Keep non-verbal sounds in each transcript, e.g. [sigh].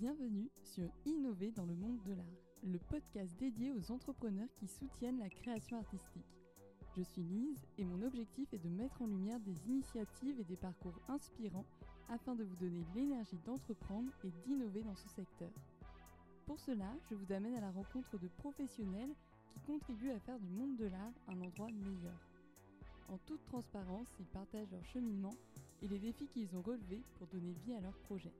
Bienvenue sur Innover dans le monde de l'art, le podcast dédié aux entrepreneurs qui soutiennent la création artistique. Je suis Lise et mon objectif est de mettre en lumière des initiatives et des parcours inspirants afin de vous donner l'énergie d'entreprendre et d'innover dans ce secteur. Pour cela, je vous amène à la rencontre de professionnels qui contribuent à faire du monde de l'art un endroit meilleur. En toute transparence, ils partagent leur cheminement et les défis qu'ils ont relevés pour donner vie à leurs projets.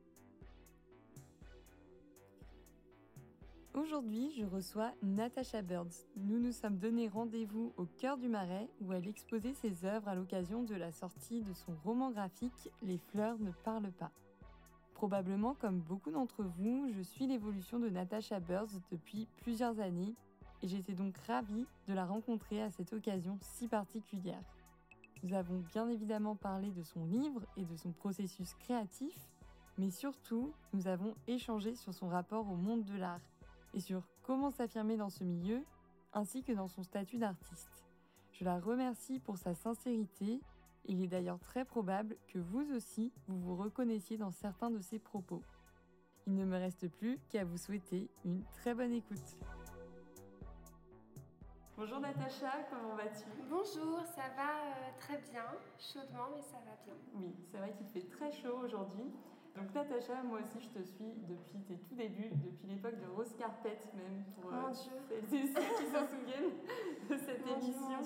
Aujourd'hui, je reçois Natasha Birds. Nous nous sommes donné rendez-vous au cœur du Marais où elle exposait ses œuvres à l'occasion de la sortie de son roman graphique Les fleurs ne parlent pas. Probablement comme beaucoup d'entre vous, je suis l'évolution de Natasha Birds depuis plusieurs années et j'étais donc ravie de la rencontrer à cette occasion si particulière. Nous avons bien évidemment parlé de son livre et de son processus créatif, mais surtout, nous avons échangé sur son rapport au monde de l'art et sur comment s'affirmer dans ce milieu, ainsi que dans son statut d'artiste. Je la remercie pour sa sincérité, il est d'ailleurs très probable que vous aussi, vous vous reconnaissiez dans certains de ses propos. Il ne me reste plus qu'à vous souhaiter une très bonne écoute. Bonjour Natacha, comment vas-tu? Bonjour, ça va euh, très bien, chaudement, mais ça va bien. Oui, c'est vrai qu'il fait très chaud aujourd'hui. Donc Natacha, moi aussi je te suis depuis tes tout débuts, depuis l'époque de Rose Carpet même, pour euh, celles et ceux qui se [laughs] souviennent de cette émission.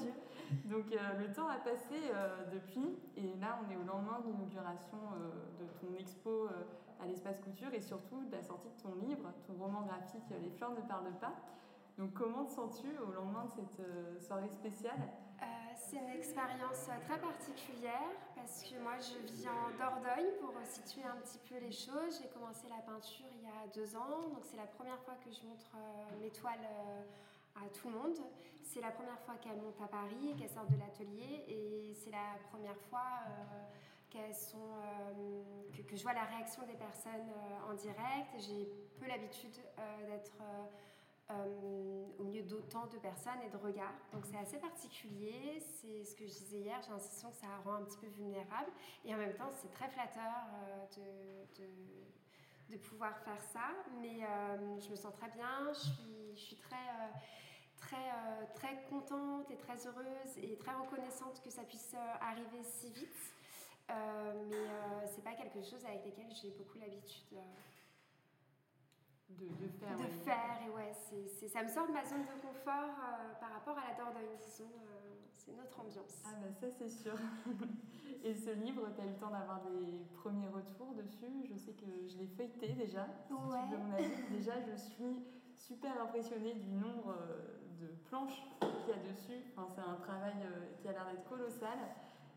Donc euh, le temps a passé euh, depuis et là on est au lendemain de l'inauguration de ton expo à l'espace couture et surtout de la sortie de ton livre, ton roman graphique Les fleurs ne parlent pas. Donc comment te sens-tu au lendemain de cette soirée spéciale? C'est une expérience très particulière parce que moi je vis en Dordogne pour situer un petit peu les choses. J'ai commencé la peinture il y a deux ans, donc c'est la première fois que je montre euh, mes toiles euh, à tout le monde. C'est la première fois qu'elles montent à Paris qu'elles sortent de l'atelier et c'est la première fois euh, qu'elles sont, que, je vois la réaction des personnes en direct. J'ai peu l'habitude d'être euh, au milieu d'autant de personnes et de regards. Donc c'est assez particulier, c'est ce que je disais hier, j'ai l'impression que ça rend un petit peu vulnérable et en même temps c'est très flatteur euh, de, pouvoir faire ça, mais euh, je me sens très bien, je suis, je suis très... Très, très contente et très heureuse et très reconnaissante que ça puisse arriver si vite. mais c'est pas quelque chose avec lequel j'ai beaucoup l'habitude de, de, faire. De faire, et ouais, c'est, ça me sort de ma zone de confort euh, par rapport à la Dordogne, disons. Euh, c'est notre ambiance. Ah, bah ça, c'est sûr. [laughs] et ce livre, tu as eu le temps d'avoir des premiers retours dessus? Je sais que je l'ai feuilleté déjà. ouais. [laughs] Déjà, je suis super impressionnée du nombre euh, de planches qu'il y a dessus. Enfin, c'est un travail qui a l'air d'être colossal.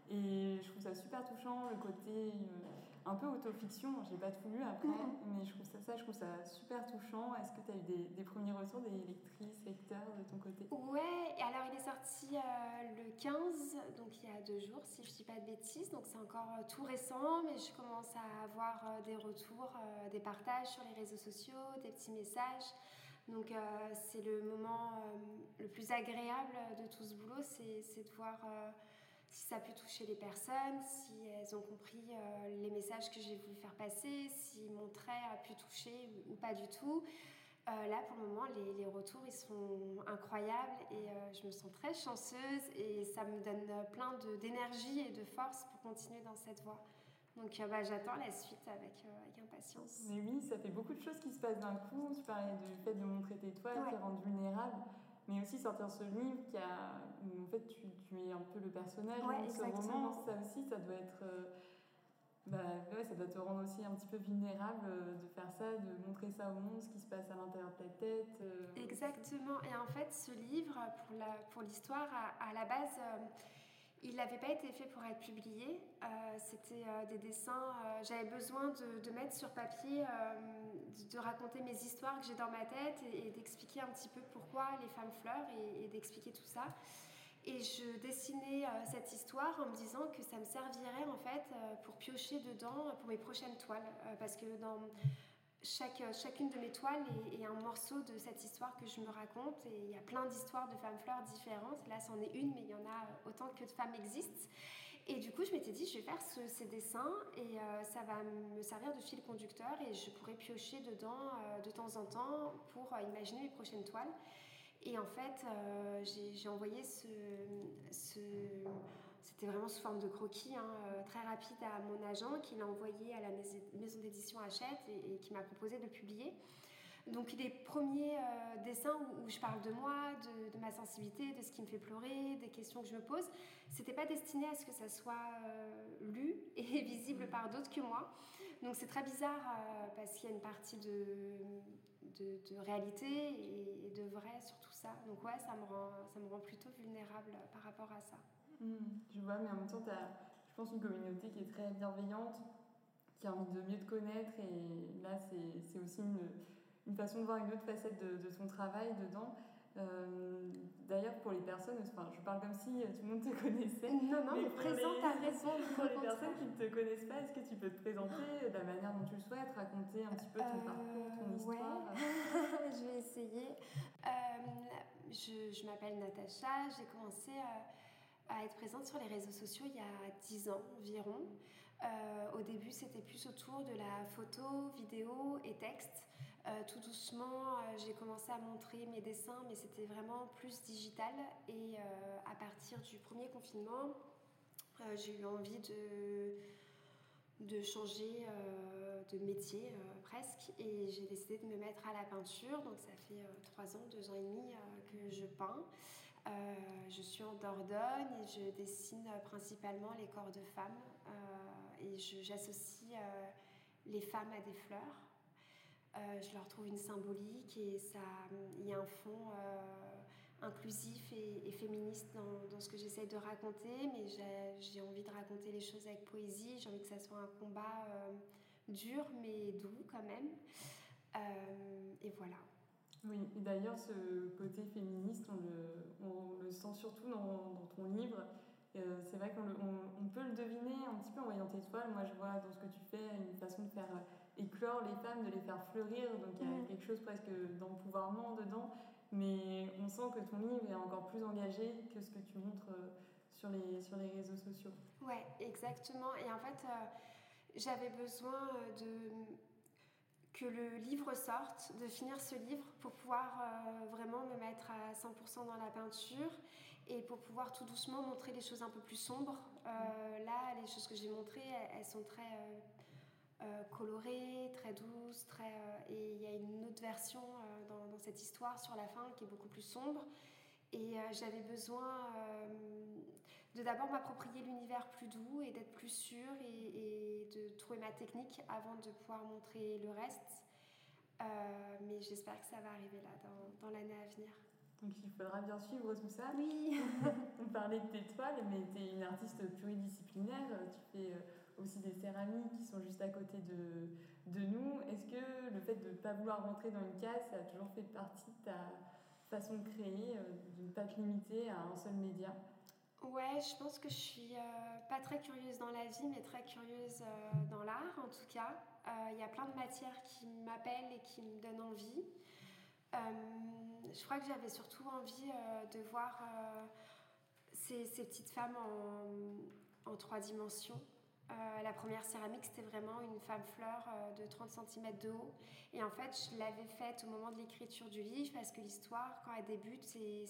Et je trouve ça super touchant, le côté euh, un peu autofiction. J'ai pas tout lu après, mais je trouve ça, ça, je trouve ça super touchant. Est-ce que tu as eu des, des, premiers retours des lectrices, lecteurs de ton côté? Ouais, alors il est sorti euh, le 15, donc il y a deux jours, si je dis pas de bêtises. Donc c'est encore euh, tout récent, mais je commence à avoir des retours, des partages sur les réseaux sociaux, des petits messages. Donc c'est le moment le plus agréable de tout ce boulot, c'est de voir si ça a pu toucher les personnes, si elles ont compris euh, les messages que j'ai voulu faire passer, si mon trait a pu toucher ou, pas du tout. Euh, là, pour le moment, les, les, retours, ils sont incroyables et euh, je me sens très chanceuse et ça me donne plein d'énergie et de force pour continuer dans cette voie. Donc bah, j'attends la suite avec, avec, impatience. Mais oui, ça fait beaucoup de choses qui se passent d'un coup. Tu parlais du fait de montrer tes toiles, ouais. rendre vulnérable mais aussi sortir ce livre qui a où en fait tu, tu es un peu le personnage de ce roman ça aussi ça doit être euh, bah, ouais, ça doit te rendre aussi un petit peu vulnérable euh, de faire ça, de montrer ça au monde, ce qui se passe à l'intérieur de ta tête. Euh, Exactement. Et en fait, ce livre, pour l'histoire, pour à, à, la base, il n'avait pas été fait pour être publié. Euh, C'était euh, des dessins. Euh, J'avais besoin de, de, mettre sur papier, de, raconter mes histoires que j'ai dans ma tête et, d'expliquer un petit peu pourquoi les femmes fleurent et, d'expliquer tout ça. Et je dessinais cette histoire en me disant que ça me servirait en fait pour piocher dedans pour mes prochaines toiles. parce que dans chaque, chacune de mes toiles est, est, un morceau de cette histoire que je me raconte. Et il y a plein d'histoires de femmes fleurs différentes. Là, c'en est une, mais il y en a autant que de femmes existent. Et du coup, je m'étais dit, je vais faire ces dessins et euh, ça va me servir de fil conducteur et je pourrais piocher dedans euh, de temps en temps pour euh, imaginer mes prochaines toiles. Et en fait, j'ai envoyé ce, c'était vraiment sous forme de croquis, hein, très rapide à mon agent qui l'a envoyé à la maison d'édition Hachette et qui m'a proposé de publier. Donc les premiers euh, dessins où, je parle de moi, de, ma sensibilité, de ce qui me fait pleurer, des questions que je me pose, c'était pas destiné à ce que ça soit euh, lu [laughs] et visible par d'autres que moi. Donc c'est très bizarre euh, parce qu'il y a une partie de, de, réalité et, de vrai sur tout ça. Donc ouais, ça me rend, ça me rend plutôt vulnérable par rapport à ça. Mmh, je vois, mais en même temps, tu as, je pense, une communauté qui est très bienveillante, qui a envie de mieux te connaître et là, c'est aussi une une façon de voir une autre facette de, de ton travail dedans. Euh, D'ailleurs, pour les personnes, enfin, je parle comme si tout le monde te connaissait. Non, non, mais, présente, t'as raison. Pour les personnes qui ne te connaissent pas, est-ce que tu peux te présenter de la manière dont tu le souhaites, raconter un petit peu ton euh, parcours, ton histoire [laughs] Je vais essayer. Euh, je, je m'appelle Natacha, j'ai commencé à, à être présente sur les réseaux sociaux il y a 10 ans environ. au début, c'était plus autour de la photo, vidéo et texte. Euh, tout doucement, euh, j'ai commencé à montrer mes dessins, mais c'était vraiment plus digital. Et euh, à partir du premier confinement, j'ai eu envie de, de changer de métier presque. Et j'ai décidé de me mettre à la peinture. Donc ça fait trois ans, deux ans et demi que je peins. je suis en Dordogne et je dessine principalement les corps de femmes. et j'associe les femmes à des fleurs. Euh, je leur trouve une symbolique et ça, il y a un fond euh, inclusif et, féministe dans, ce que j'essaie de raconter, mais j'ai envie de raconter les choses avec poésie, j'ai envie que ça soit un combat euh, dur mais doux quand même. et voilà. Oui, d'ailleurs, ce côté féministe, on le, sent surtout dans, ton livre. c'est vrai qu'on on, peut le deviner un petit peu en voyant tes toiles. Moi, je vois dans ce que tu fais une façon de faire éclore les femmes, de les faire fleurir. Donc il y a quelque chose presque d'empouvoirment dedans. Mais on sent que ton livre est encore plus engagé que ce que tu montres euh, sur les, sur les réseaux sociaux. Ouais, exactement. Et en fait, euh, j'avais besoin euh, de que le livre sorte, de finir ce livre pour pouvoir vraiment me mettre à 100% dans la peinture et pour pouvoir tout doucement montrer les choses un peu plus sombres. là, les choses que j'ai montrées, elles, sont très euh, colorée, très douce, très, euh, et il y a une autre version euh, dans, dans, cette histoire sur la fin qui est beaucoup plus sombre. Et j'avais besoin de d'abord m'approprier l'univers plus doux et d'être plus sûre et, et, de trouver ma technique avant de pouvoir montrer le reste. mais j'espère que ça va arriver là dans, dans l'année à venir. Donc il faudra bien suivre tout ça. Oui. [laughs] On parlait de tes toiles, mais tu es une artiste pluridisciplinaire. Tu fais aussi des céramiques qui sont juste à côté de, de nous. Est-ce que le fait de ne pas vouloir rentrer dans une case, ça a toujours fait partie de ta façon de créer, euh, de ne pas te limiter à un seul média? Ouais, je pense que je suis euh, pas très curieuse dans la vie, mais très curieuse euh, dans l'art en tout cas. Il y a plein de matières qui m'appellent et qui me donnent envie. je crois que j'avais surtout envie de voir ces, ces, petites femmes en, en trois dimensions. Euh, la première céramique, c'était vraiment une femme fleur euh, de 30 cm de haut. Et en fait, je l'avais faite au moment de l'écriture du livre parce que l'histoire, quand elle débute, c'est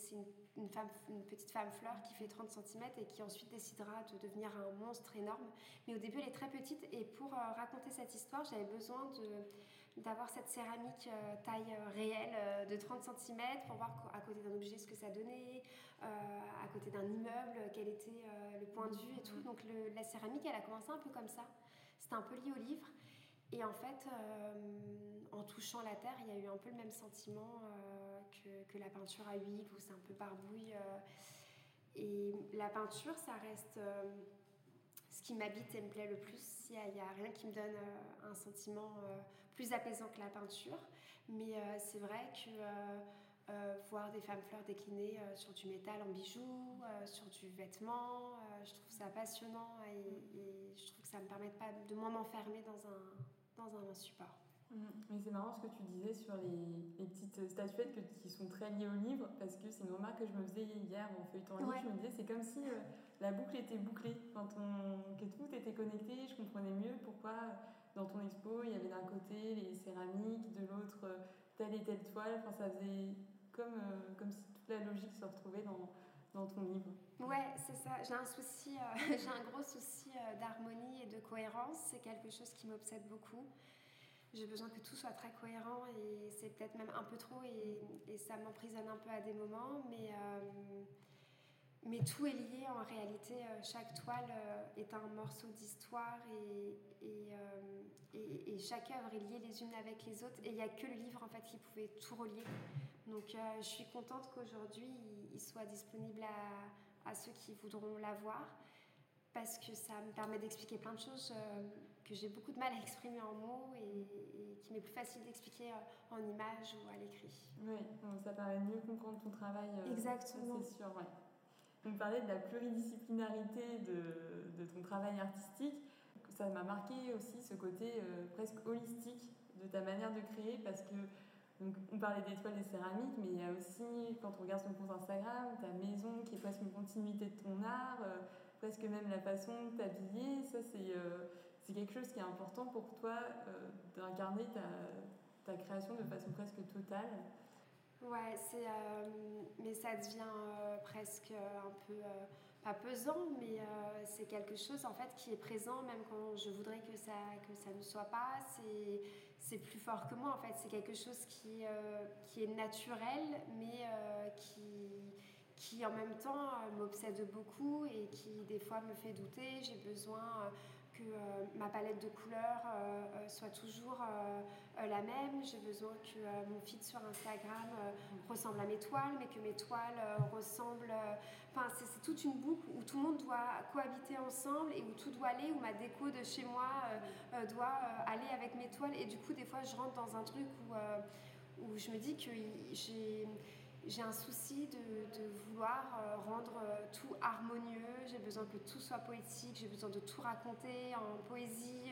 une, une petite femme fleur qui fait 30 cm et qui ensuite décidera de devenir un monstre énorme. Mais au début, elle est très petite et pour euh, raconter cette histoire, j'avais besoin de d'avoir cette céramique taille réelle de 30 cm pour voir à côté d'un objet ce que ça donnait, à côté d'un immeuble quel était le point de vue et tout. Donc la céramique, elle a commencé un peu comme ça. C'était un peu lié au livre. Et en fait, euh, en touchant la terre, il y a eu un peu le même sentiment euh, que, que, la peinture à huile, où c'est un peu barbouille. Euh. et la peinture, ça reste ce qui m'habite et me plaît le plus. Il n'y a, a, rien qui me donne un sentiment plus apaisant que la peinture. Mais c'est vrai que euh, voir des femmes fleurs déclinées euh, sur du métal en bijoux, euh, sur du vêtement. je trouve ça passionnant et, je trouve que ça me permet pas de moins m'enfermer dans un, dans un support. Mmh. Mais c'est marrant ce que tu disais sur les, petites statuettes qui sont très liées au livre, parce que c'est une remarque que je me faisais hier en feuilletant le livre. Je me disais, c'est comme si euh, la boucle était bouclée, quand on, que tout était connecté. Je comprenais mieux pourquoi dans ton expo, il y avait d'un côté les céramiques, de l'autre euh, telle et telle toile. Enfin, ça faisait comme, euh, comme si toute la logique se retrouvait dans, dans ton livre. Ouais, c'est ça. J'ai un souci, [laughs] j'ai un gros souci d'harmonie et de cohérence. C'est quelque chose qui m'obsède beaucoup j'ai besoin que tout soit très cohérent et c'est peut-être même un peu trop et, et ça m'emprisonne un peu à des moments, mais, euh, mais tout est lié en réalité. Euh, chaque toile euh, est un morceau d'histoire et, et, et, chaque œuvre est liée les unes avec les autres et il n'y a que le livre en fait qui pouvait tout relier. Donc je suis contente qu'aujourd'hui il, soit disponible à, à ceux qui voudront l'avoir parce que ça me permet d'expliquer plein de choses que j'ai beaucoup de mal à exprimer en mots et, qui m'est plus facile d'expliquer euh, en images ou à l'écrit. Oui, ça permet de mieux comprendre ton travail. Euh, Exactement. C'est sûr, ouais. On parlait de la pluridisciplinarité de, ton travail artistique. Ça m'a marqué aussi ce côté euh, presque holistique de ta manière de créer parce que on parlait d'étoiles et céramiques, mais il y a aussi, quand on regarde ton compte Instagram, ta maison qui est presque une continuité de ton art, presque même la façon de t'habiller. Ça, c'est c'est quelque chose qui est important pour toi euh, d'incarner ta, création de façon presque totale Ouais, c'est, euh, mais ça devient euh, presque un peu, pas pesant, mais c'est quelque chose en fait qui est présent même quand je voudrais que ça, que ça ne soit pas. C'est, c'est plus fort que moi en fait. C'est quelque chose qui, qui est naturel, mais qui, qui en même temps m'obsède beaucoup et qui des fois me fait douter. J'ai besoin que euh, ma palette de couleurs euh, euh, soit toujours la même. J'ai besoin que mon feed sur Instagram ressemble à mes toiles, mais que mes toiles ressemblent. Enfin, c'est toute une boucle où tout le monde doit cohabiter ensemble et où tout doit aller, où ma déco de chez moi doit aller avec mes toiles. Et du coup, des fois, je rentre dans un truc où, où je me dis que j'ai j'ai un souci de, vouloir euh, rendre euh, tout harmonieux, j'ai besoin que tout soit poétique, j'ai besoin de tout raconter en poésie,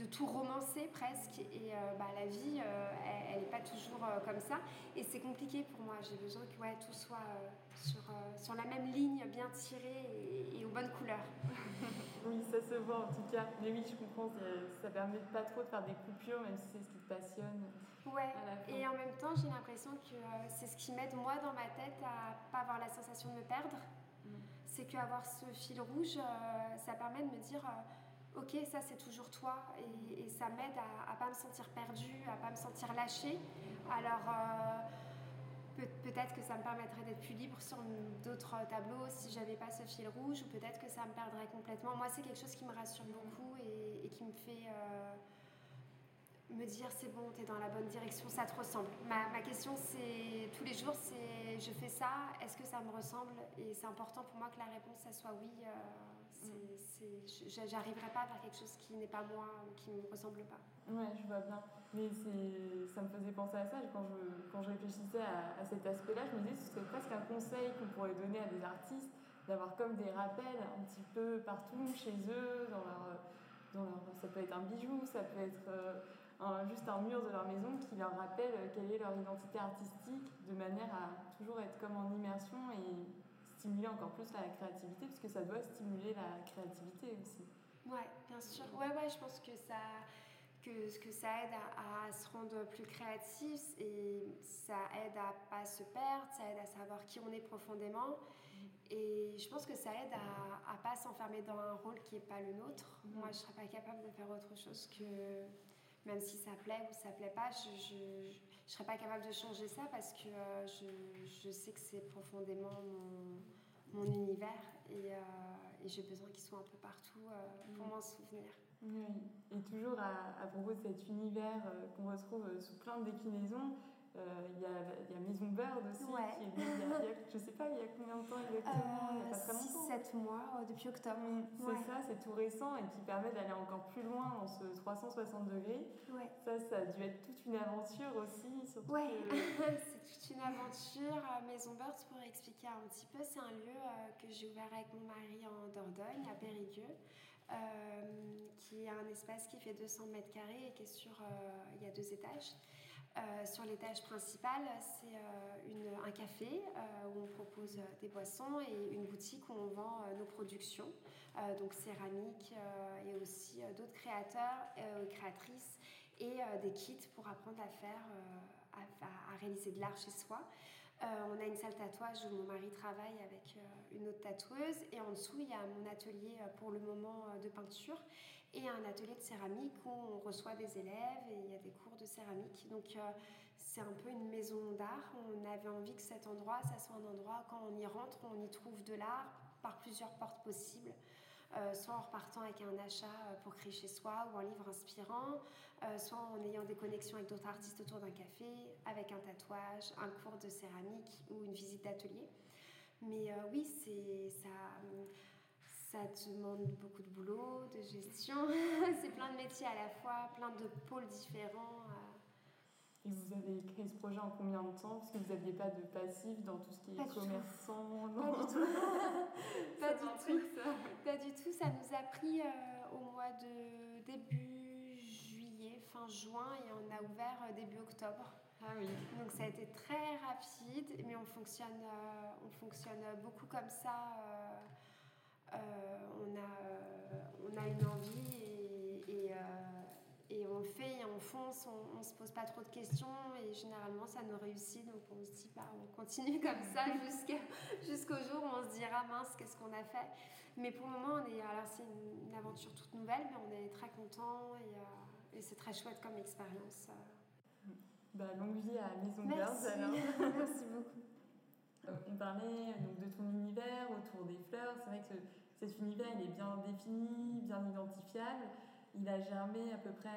de tout romancer presque. Et euh, bah, la vie, elle n'est pas toujours comme ça. Et c'est compliqué pour moi, j'ai besoin que ouais, tout soit sur, sur la même ligne, bien tiré et, aux bonnes couleurs. [laughs] oui, ça se voit en tout cas. Mais oui, je comprends, ça permet pas trop de faire des coupures, même si c'est ce qui te passionne. Ouais, et en même temps, j'ai l'impression que euh, c'est ce qui m'aide moi dans ma tête à pas avoir la sensation de me perdre. Mm. C'est qu'avoir ce fil rouge, euh, ça permet de me dire euh, ok, ça c'est toujours toi, et, ça m'aide à, à pas me sentir perdue, à pas me sentir lâchée. Alors peut-être que ça me permettrait d'être plus libre sur d'autres tableaux si j'avais pas ce fil rouge, ou peut-être que ça me perdrait complètement. Moi, c'est quelque chose qui me rassure beaucoup et, qui me fait me dire c'est bon, tu es dans la bonne direction, ça te ressemble. Ma, ma question, c'est tous les jours, c'est je fais ça, est-ce que ça me ressemble? Et c'est important pour moi que la réponse, ça soit oui. Euh, J'arriverai pas à faire quelque chose qui n'est pas moi qui ne me ressemble pas. Ouais, je vois bien. Mais ça me faisait penser à ça. Quand je, quand je réfléchissais à, cet aspect-là, je me disais que ce serait presque un conseil qu'on pourrait donner à des artistes d'avoir comme des rappels un petit peu partout chez eux, dans leur, dans leur, ça peut être un bijou, ça peut être euh, juste un mur de leur maison qui leur rappelle quelle est leur identité artistique, de manière à toujours être comme en immersion et stimuler encore plus la créativité, parce que ça doit stimuler la créativité aussi. Ouais, bien sûr. Ouais, ouais, je pense que ça, que, que ça aide à, se rendre plus créatif et ça aide à pas se perdre, ça aide à savoir qui on est profondément. Et je pense que ça aide à, à pas s'enfermer dans un rôle qui n'est pas le nôtre. Moi, je serais pas capable de faire autre chose que même si ça plaît ou ça plaît pas, je ne serais pas capable de changer ça parce que euh, je, je, sais que c'est profondément mon, mon univers et, euh, et j'ai besoin qu'il soit un peu partout euh, pour m'en souvenir. Oui, et toujours à, à propos de cet univers qu'on retrouve sous plein de déclinaisons, euh, il y, a, y, a, Maison Bird aussi, qui est née il y a, je sais pas, il y a combien de temps exactement longtemps. 6-7 mois, euh, depuis octobre. c'est ça, c'est tout récent et qui permet d'aller encore plus loin dans ce 360 degrés. Ça, ça a dû être toute une aventure aussi. Oui, [laughs] c'est toute une aventure. Euh, Maison Bird, pour expliquer un petit peu, c'est un lieu que j'ai ouvert avec mon mari en Dordogne, à Périgueux. qui est un espace qui fait 200 mètres carrés et qui est sur. il y a deux étages. Sur l'étage principal, c'est un café où on propose des boissons et une boutique où on vend nos productions, donc céramique et aussi d'autres créateurs, créatrices et des kits pour apprendre à faire, à, réaliser de l'art chez soi. Euh, on a une salle tatouage où mon mari travaille avec euh, une autre tatoueuse. Et en dessous il y a mon atelier euh, pour le moment de peinture et un atelier de céramique où on reçoit des élèves et il y a des cours de céramique. Donc c'est un peu une maison d'art. On avait envie que cet endroit, ça soit un endroit quand on y rentre, on y trouve de l'art par plusieurs portes possibles. Euh, soit en repartant avec un achat euh, pour créer chez soi ou un livre inspirant, euh, soit en ayant des connexions avec d'autres artistes autour d'un café, avec un tatouage, un cours de céramique ou une visite d'atelier. Mais oui, c'est ça, ça demande beaucoup de boulot, de gestion. [laughs] c'est plein de métiers à la fois, plein de pôles différents. Et vous avez créé ce projet en combien de temps? Parce que vous n'aviez pas de passif dans tout ce qui est commerçant Pas du tout. [laughs] pas, du tout. [laughs] Ça. pas du tout. Ça nous a pris euh, au mois de début juillet, fin juin, et on a ouvert euh, début octobre. Ah oui. Donc ça a été très rapide, mais on fonctionne, euh, on fonctionne beaucoup comme ça. On, a, on a une envie et, et et on fait, on fonce, on, ne se pose pas trop de questions et généralement ça nous réussit. Donc on se dit, bah, on continue [laughs] comme ça jusqu'au jour où on se dira, mince, qu'est-ce qu'on a fait? Mais pour le moment, on est, alors c'est une, aventure toute nouvelle, mais on est très content et, euh, c'est très chouette comme expérience. Bah, longue vie à Maison Merci. alors. [laughs] Merci beaucoup. Euh, on parlait donc de ton univers autour des fleurs. C'est vrai que cet univers il est bien défini, bien identifiable il a germé à peu près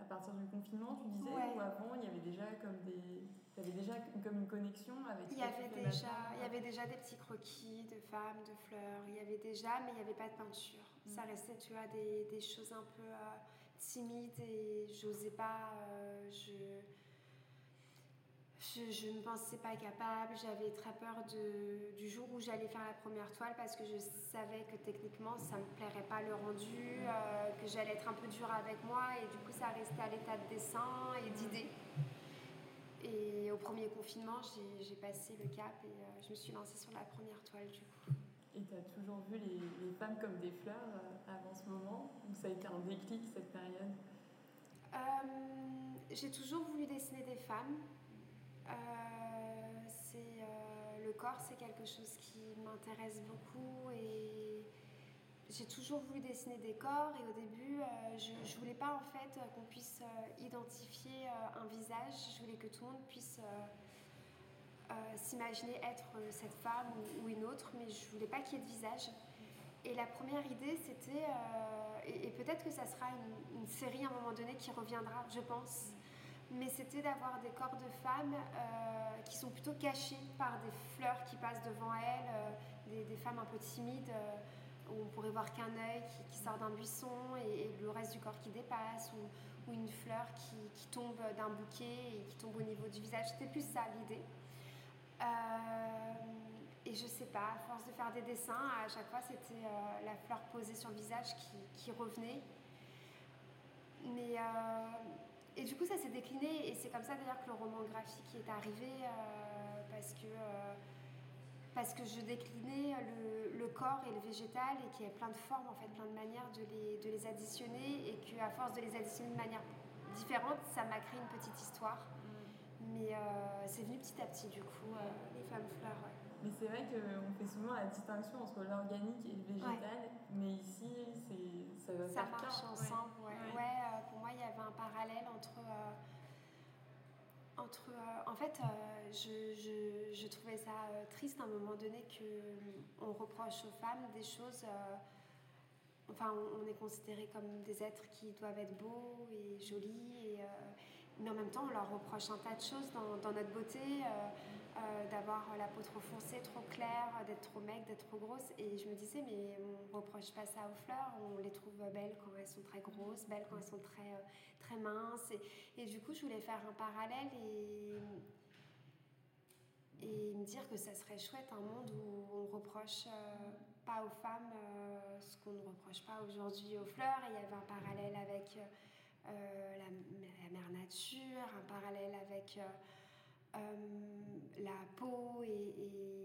à partir du confinement, tu disais, ou avant, il y avait déjà comme des... Il y avait déjà comme une connexion avec il y avait déjà Il y avait déjà des petits croquis de femmes, de fleurs, il y avait déjà, mais il n'y avait pas de peinture. Mm. Ça restait, tu vois, des, des choses un peu euh, timides et j'osais pas... Euh, je je, ne pensais pas capable, j'avais très peur de, du jour où j'allais faire la première toile parce que je savais que techniquement ça ne me plairait pas le rendu, euh, que j'allais être un peu dure avec moi et du coup ça restait à l'état de dessin et d'idée. Et au premier confinement, j'ai passé le cap et euh, je me suis lancée sur la première toile du coup. Et tu as toujours vu les, les, femmes comme des fleurs euh, avant ce moment? Ou ça a été un déclic cette période? J'ai toujours voulu dessiner des femmes. Euh, c'est euh, le corps, c'est quelque chose qui m'intéresse beaucoup et j'ai toujours voulu dessiner des corps et au début, euh, je, ne voulais pas en fait qu'on puisse identifier un visage. Je voulais que tout le monde puisse s'imaginer être cette femme ou, une autre, mais je voulais pas qu'il y ait de visage. Et la première idée, c'était, et, peut-être que ça sera une, une, série à un moment donné qui reviendra, je pense, mais c'était d'avoir des corps de femmes euh, qui sont plutôt cachés par des fleurs qui passent devant elles, euh, des, femmes un peu timides, euh, où on pourrait voir qu'un œil qui, sort d'un buisson et, le reste du corps qui dépasse, ou, une fleur qui, tombe d'un bouquet et qui tombe au niveau du visage. C'était plus ça l'idée. et je sais pas, à force de faire des dessins, à chaque fois c'était la fleur posée sur le visage qui, qui revenait. Mais et du coup, ça s'est décliné, et c'est comme ça d'ailleurs que le roman graphique est arrivé, euh, parce, que, euh, parce que je déclinais le, le, corps et le végétal, et qu'il y avait plein de formes, en fait, plein de manières de les, de les additionner, et qu'à force de les additionner de manière différente, ça m'a créé une petite histoire. Mm. Mais euh, c'est venu petit à petit, du coup, les femmes fleurs. Mais c'est vrai qu'on fait souvent la distinction entre l'organique et le végétal, mais ici, ça va Ça marche ensemble, ouais. ouais. Euh, pour moi, il y avait un parallèle entre. Euh, entre euh, en fait, je, je, je, trouvais ça triste à un moment donné qu'on reproche aux femmes des choses. enfin, on, est considéré comme des êtres qui doivent être beaux et jolis, et, mais en même temps, on leur reproche un tas de choses dans, dans notre beauté. Euh, d'avoir la peau trop foncée, trop claire, d'être trop maigre, d'être trop grosse. Et je me disais, mais on reproche pas ça aux fleurs, on les trouve belles quand elles sont très grosses, belles quand elles sont très, euh, très minces. Et, du coup, je voulais faire un parallèle et, et me dire que ça serait chouette un monde où on reproche. Euh, pas aux femmes ce qu'on ne reproche pas aujourd'hui aux fleurs. Et il y avait un parallèle avec la, la, mère nature, un parallèle avec la peau et,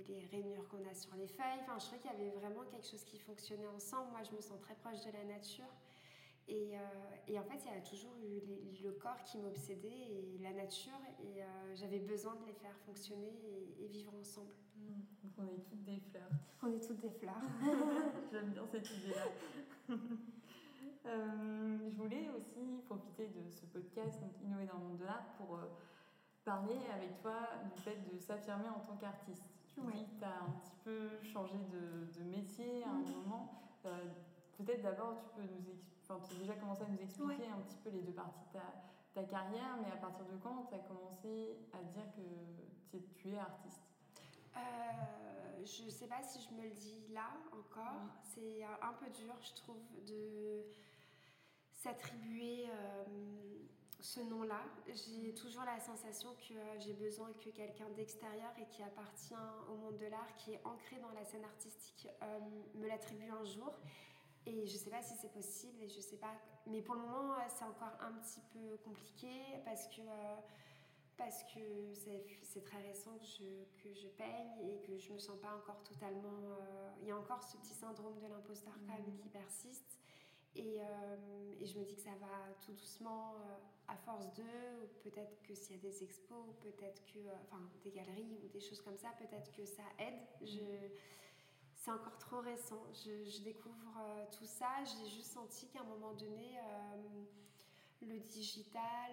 les rainures qu'on a sur les feuilles. Enfin, je trouvais qu'il y avait vraiment quelque chose qui fonctionnait ensemble. Moi, je me sens très proche de la nature. Et, et en fait, il y a toujours eu le corps qui m'obsédait et la nature. Et j'avais besoin de les faire fonctionner et, vivre ensemble. Mmh. Donc on est toutes des fleurs. On est toutes des fleurs. [laughs] J'aime bien cette idée-là. [laughs] Euh, je voulais aussi profiter de ce podcast, donc Innover dans le monde de l'art, pour parler avec toi du fait de s'affirmer en tant qu'artiste. Tu oui. tu as un petit peu changé de, de métier à un mm. moment. Euh, peut-être d'abord, tu peux nous enfin, tu as déjà commencé à nous expliquer un petit peu les deux parties de ta, ta carrière, mais à partir de quand tu as commencé à dire que tu es artiste? Euh, je ne sais pas si je me le dis là encore. C'est un peu dur, je trouve, de s'attribuer euh, ce nom-là. J'ai toujours la sensation que euh, j'ai besoin que quelqu'un d'extérieur et qui appartient au monde de l'art, qui est ancré dans la scène artistique, euh, me l'attribue un jour. Et je ne sais pas si c'est possible, et je sais pas. Mais pour le moment, euh, c'est encore un petit peu compliqué parce que parce que c'est très récent que je, que je peigne et que je me sens pas encore totalement. Il y a encore ce petit syndrome de l'imposteur quand même mmh. qui persiste. Et, et, je me dis que ça va tout doucement à force de, ou peut-être que s'il y a des expos, peut-être que, euh, enfin, des galeries ou des choses comme ça, peut-être que ça aide. Je, c'est encore trop récent. Je, découvre euh, tout ça. J'ai juste senti qu'à un moment donné, euh, le digital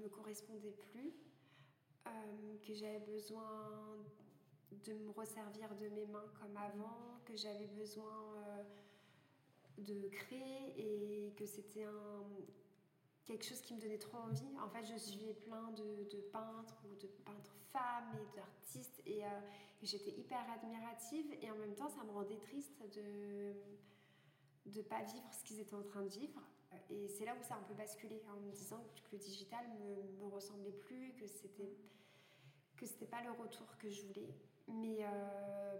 me correspondait plus, que j'avais besoin de me resservir de mes mains comme avant, que j'avais besoin de créer et que c'était quelque chose qui me donnait trop envie. En fait, je suivais plein de, de peintres ou de peintres femmes et d'artistes et, euh, j'étais hyper admirative et en même temps, ça me rendait triste de ne pas vivre ce qu'ils étaient en train de vivre. Et c'est là où ça a un peu basculé en me disant que le digital me, me ressemblait plus, que c'était que c'était pas le retour que je voulais. Mais euh,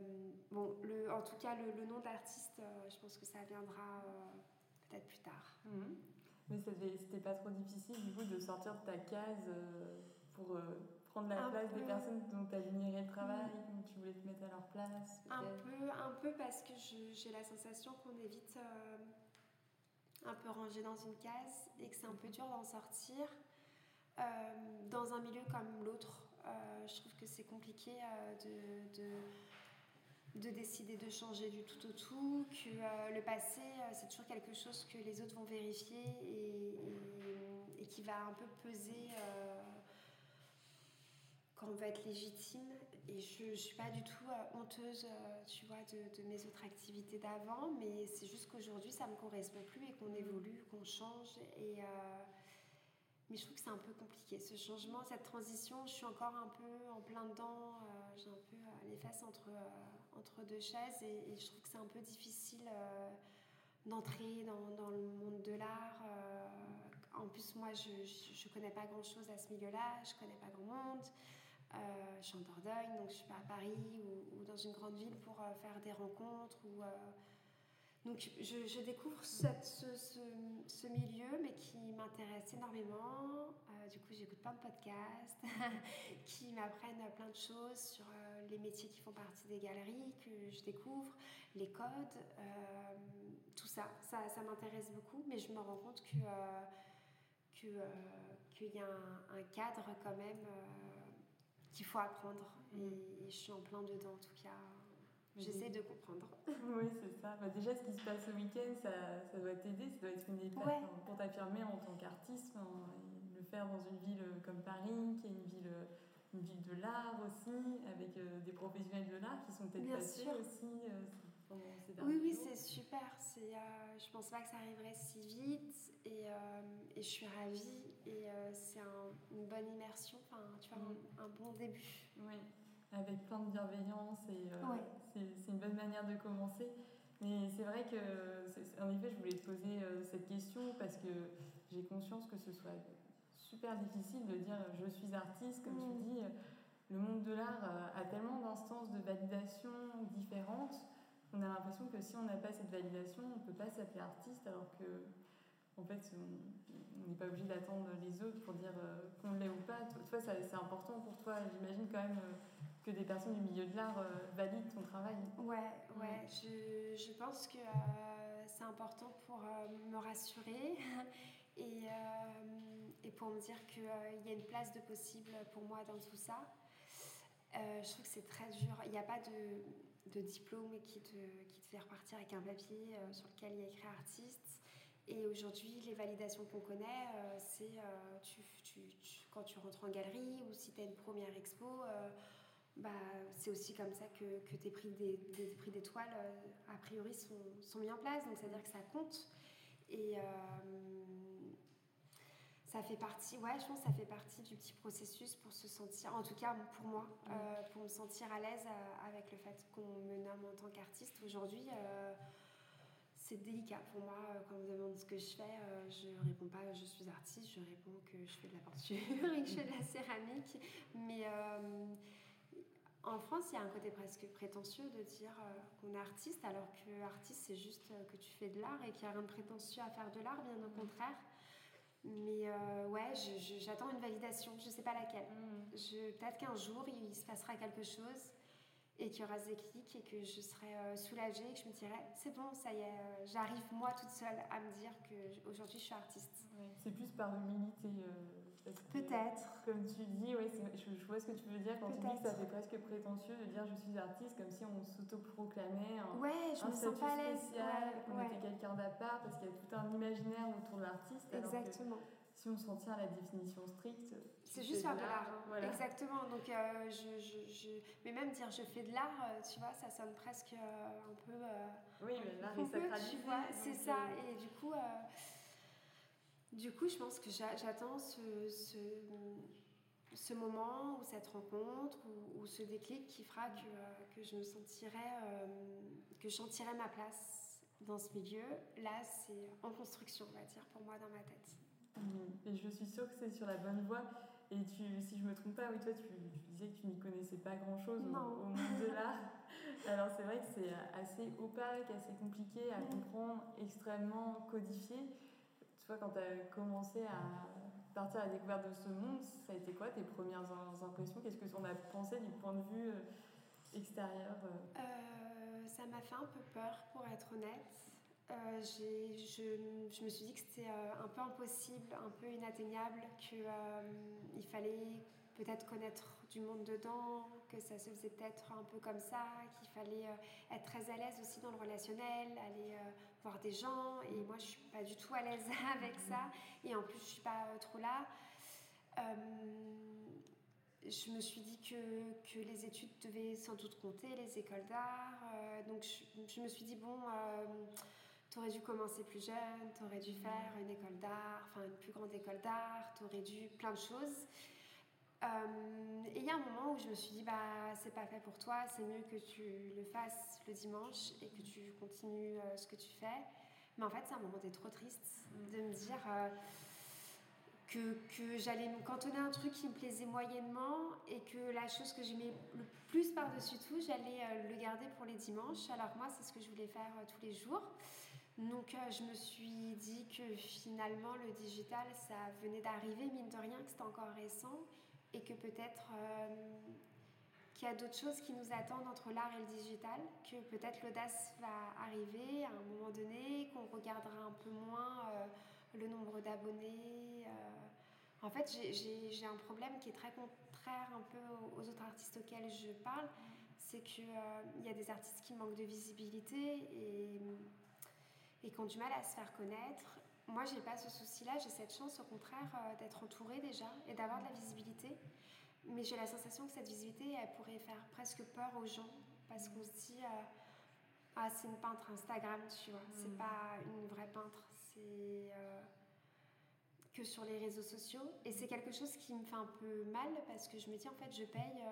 bon, le, en tout cas, le, nom d'artiste, euh, je pense que ça viendra peut-être plus tard. Mhm. Mais c'était pas trop difficile du coup de sortir de ta case euh, pour euh, prendre la place des personnes dont tu admirais le travail, dont tu voulais te mettre à leur place Un peu, un peu parce que j'ai la sensation qu'on est vite euh, un peu rangé dans une case et que c'est un peu dur d'en sortir. dans un milieu comme l'autre, je trouve que c'est compliqué de, de de décider de changer du tout au tout, que euh, le passé, euh, c'est toujours quelque chose que les autres vont vérifier et, et, qui va un peu peser euh, quand on veut être légitime. Et je ne suis pas du tout honteuse, tu vois, de, de, mes autres activités d'avant, mais c'est juste qu'aujourd'hui, ça ne me correspond plus et qu'on évolue, qu'on change. Et, mais je trouve que c'est un peu compliqué, ce changement, cette transition. Je suis encore un peu en plein dedans, j'ai un peu les fesses entre entre deux chaises et, je trouve que c'est un peu difficile euh, d'entrer dans, dans, le monde de l'art. Euh, en plus, moi, je ne connais pas grand-chose à ce milieu-là, je connais pas grand monde. Euh, je suis en Dordogne, donc je suis pas à Paris ou, dans une grande ville pour faire des rencontres. Ou, donc je, je découvre cette, ce, ce, ce, milieu, mais qui m'intéresse énormément. du coup, j'écoute plein de podcasts [laughs] qui m'apprennent plein de choses sur les métiers qui font partie des galeries que je découvre, les codes, euh, tout ça. Ça, ça m'intéresse beaucoup, mais je me rends compte que euh, euh, qu'il y a un, cadre quand même qu'il faut apprendre. Mm. Et, je suis en plein dedans, en tout cas. J'essaie de comprendre. [laughs] oui, c'est ça. Bah, déjà, ce qui se passe ce week-end, ça, ça doit t'aider, ça doit être une étape pour t'affirmer en tant qu'artiste. le faire dans une ville comme Paris, qui est une ville une ville de l'art aussi, avec euh, des professionnels de l'art qui sont peut-être passés aussi euh, ces derniers Oui, oui, c'est super. C'est, euh, je ne pense pas que ça arriverait si vite et, et je suis ravie. Et c'est une bonne immersion, enfin, tu vois, mm. un, bon début. Oui, avec plein de bienveillance et c'est, une bonne manière de commencer. Mais c'est vrai que, en effet, je voulais te poser cette question parce que j'ai conscience que ce soit super difficile de dire je suis artiste, comme tu mm. dis. Le monde de l'art euh, a tellement d'instances de validation différentes on a l'impression que si on n'a pas cette validation, on ne peut pas s'appeler artiste, alors que en fait, on n'est pas obligé d'attendre les autres pour dire euh, qu'on l'est ou pas. Toi, c'est important pour toi. J'imagine quand même euh, que des personnes du milieu de l'art euh, valident ton travail. Ouais, ouais. Je, je pense que c'est important pour me rassurer [laughs] et, et, pour me dire qu'il y a une place de possible pour moi dans tout ça. je trouve que c'est très dur. Il n'y a pas de, de, diplôme qui te, qui te fait repartir avec un papier sur lequel il y a écrit artiste. Et aujourd'hui, les validations qu'on connaît, euh, c'est euh, tu, tu, quand tu rentres en galerie ou si tu as une première expo, euh, bah, c'est aussi comme ça que, que tes prix d'étoiles, a priori, sont, sont, mis en place. Donc, c'est-à-dire que ça compte. Et ça fait partie, ouais, je pense que ça fait partie du petit processus pour se sentir, en tout cas pour moi, pour me sentir à l'aise avec le fait qu'on me nomme en tant qu'artiste. Aujourd'hui, c'est délicat pour moi euh, quand on me demande ce que je fais. Euh, je réponds pas je suis artiste, je réponds que je fais de la peinture [laughs] et que je fais de la céramique. Mais euh, en France, il y a un côté presque prétentieux de dire qu'on est artiste, alors que artiste, c'est juste que tu fais de l'art et qu'il n'y a rien de prétentieux à faire de l'art, bien au contraire. Mais ouais, j'attends une validation, je ne sais pas laquelle. Mm. Peut-être qu'un jour, il se passera quelque chose et qu'il y aura des clics et que je serai euh, soulagée et que je me dirai c'est bon, ça y est, euh, j'arrive moi toute seule à me dire qu'aujourd'hui je suis artiste. c'est plus par humilité. Euh, Peut-être. Comme tu dis, ouais, je, je, vois ce que tu veux dire quand tu dis que ça fait presque prétentieux de dire je suis artiste comme si on s'autoproclamait un, ouais, je un me sens pas spécial, qu'on était quelqu'un d'à parce qu'il y a tout un imaginaire autour de l'artiste. Exactement si on s'en tient à la définition stricte. C'est juste faire de l'art. Hein. Exactement. Donc, euh, je, je, je, Mais même dire je fais de l'art, euh, tu vois, ça sonne presque euh, un peu. oui, mais l'art est sacralisé. C'est ça. Et du coup, du coup, je pense que j'attends ce, ce, ce, moment ou cette rencontre ou, ou, ce déclic qui fera que, que je me sentirai, que je sentirai ma place dans ce milieu. Là, c'est en construction, on va dire, pour moi, dans ma tête. Et je suis sûre que c'est sur la bonne voie. Et tu, si je me trompe pas, oui, toi, tu, disais que tu n'y connaissais pas grand-chose au, monde de l'art. [laughs] Alors, c'est vrai que c'est assez opaque, assez compliqué à comprendre, extrêmement codifié. Tu vois, quand tu as commencé à partir à la découverte de ce monde, ça a été quoi tes premières impressions? Qu'est-ce que tu en as pensé du point de vue euh, extérieur euh? Euh, Ça m'a fait un peu peur, pour être honnête. Euh, je, je, me suis dit que c'était un peu impossible, un peu inatteignable, qu'il fallait peut-être connaître du monde dedans, que ça se faisait peut-être un peu comme ça, qu'il fallait être très à l'aise aussi dans le relationnel, aller voir des gens. Et moi, je suis pas du tout à l'aise [laughs] avec ça. Et en plus, je suis pas trop là. je me suis dit que, que, les études devaient sans doute compter, les écoles d'art. donc, je, je, me suis dit, bon T'aurais dû commencer plus jeune, t'aurais dû faire une école d'art, enfin une plus grande école d'art, t'aurais dû plein de choses. Euh, et il y a un moment où je me suis dit, bah, c'est pas fait pour toi, c'est mieux que tu le fasses le dimanche et que tu continues euh, ce que tu fais. Mais en fait, c'est un moment d'être trop triste, de me dire euh, que, que j'allais me cantonner un truc qui me plaisait moyennement et que la chose que j'aimais le plus par-dessus tout, j'allais le garder pour les dimanches. Alors moi, c'est ce que je voulais faire tous les jours. Donc je me suis dit que finalement le digital, ça venait d'arriver, mine de rien, que c'était encore récent et que peut-être euh, qu'il y a d'autres choses qui nous attendent entre l'art et le digital, que peut-être l'audace va arriver à un moment donné, qu'on regardera un peu moins euh, le nombre d'abonnés. En fait, j'ai un problème qui est très contraire un peu aux autres artistes auxquels je parle, c'est qu'il y a des artistes qui manquent de visibilité et qui ont du mal à se faire connaître. Moi, j'ai pas ce souci-là, j'ai cette chance au contraire euh, d'être entourée déjà et d'avoir de la visibilité. Mais j'ai la sensation que cette visibilité, elle pourrait faire presque peur aux gens parce qu'on se dit euh, ah c'est une peintre Instagram, tu vois, c'est mm. pas une vraie peintre, c'est euh, que sur les réseaux sociaux. Et c'est quelque chose qui me fait un peu mal parce que je me dis en fait je paye